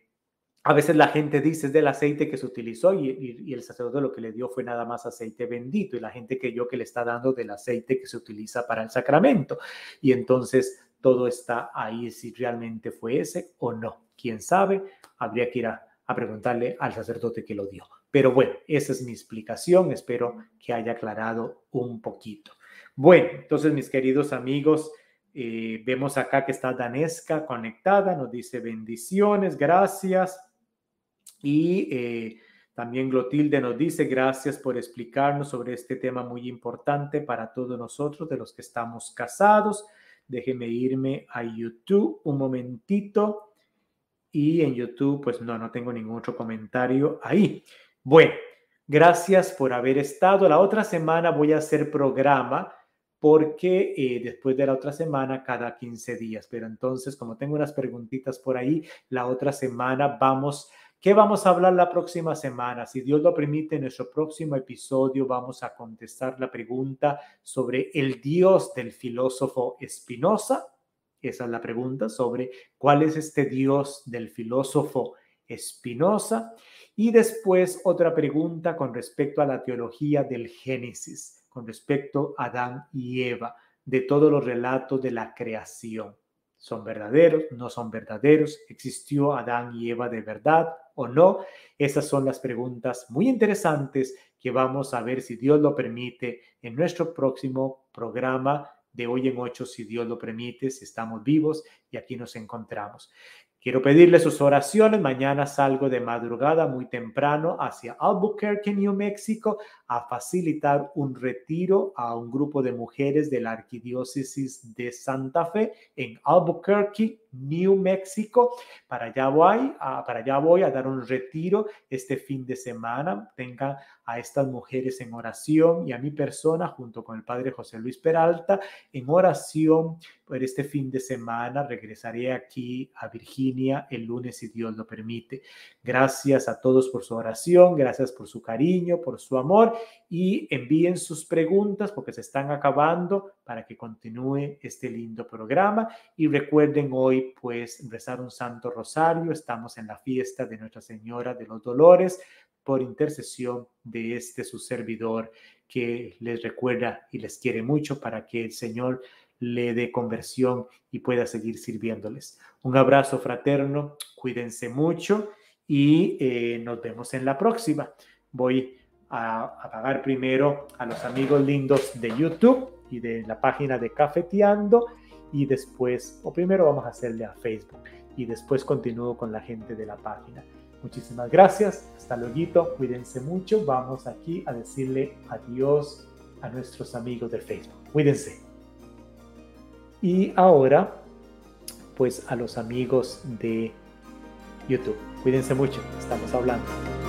a veces la gente dice es del aceite que se utilizó y, el sacerdote lo que le dio fue nada más aceite bendito y la gente yo que le está dando del aceite que se utiliza para el sacramento. Y entonces todo está ahí si realmente fue ese o no. ¿Quién sabe? Habría que ir a, preguntarle al sacerdote que lo dio. Pero bueno, esa es mi explicación. Espero que haya aclarado un poquito. Bueno, entonces mis queridos amigos, eh, vemos acá que está Danesca conectada, nos dice bendiciones, gracias. Y eh, también Glotilde nos dice, gracias por explicarnos sobre este tema muy importante para todos nosotros, de los que estamos casados. Déjeme irme a YouTube un momentito. Y en YouTube, pues no, no tengo ningún otro comentario ahí. Bueno, gracias por haber estado. La otra semana voy a hacer programa porque eh, después de la otra semana, cada 15 días. Pero entonces, como tengo unas preguntitas por ahí, la otra semana vamos ¿Qué vamos a hablar la próxima semana? Si Dios lo permite, en nuestro próximo episodio vamos a contestar la pregunta sobre el Dios del filósofo Spinoza. Esa es la pregunta sobre cuál es este Dios del filósofo Spinoza. Y después otra pregunta con respecto a la teología del Génesis, con respecto a Adán y Eva, de todos los relatos de la creación. ¿Son verdaderos? ¿No son verdaderos? ¿Existió Adán y Eva de verdad o no? Esas son las preguntas muy interesantes que vamos a ver si Dios lo permite en nuestro próximo programa de hoy en ocho, si Dios lo permite, si estamos vivos y aquí nos encontramos. Quiero pedirle sus oraciones. Mañana salgo de madrugada muy temprano hacia Albuquerque, New Mexico, a facilitar un retiro a un grupo de mujeres de la Arquidiócesis de Santa Fe en Albuquerque, New Mexico. Para allá voy, para allá voy a dar un retiro este fin de semana. Tenga a estas mujeres en oración y a mi persona junto con el Padre José Luis Peralta en oración por este fin de semana. Regresaré aquí a Virginia el lunes si Dios lo permite. Gracias a todos por su oración, gracias por su cariño, por su amor y envíen sus preguntas porque se están acabando para que continúe este lindo programa. Y recuerden hoy, pues, rezar un Santo Rosario. Estamos en la fiesta de Nuestra Señora de los Dolores por intercesión de este su servidor que les recuerda y les quiere mucho para que el Señor le dé conversión y pueda seguir sirviéndoles. Un abrazo fraterno, cuídense mucho y eh, nos vemos en la próxima. Voy a apagar primero a los amigos lindos de YouTube y de la página de Cafeteando y después, o primero vamos a hacerle a Facebook y después continúo con la gente de la página. Muchísimas gracias, hasta luego, cuídense mucho, vamos aquí a decirle adiós a nuestros amigos de Facebook. Cuídense. Y ahora, pues a los amigos de YouTube. Cuídense mucho, estamos hablando.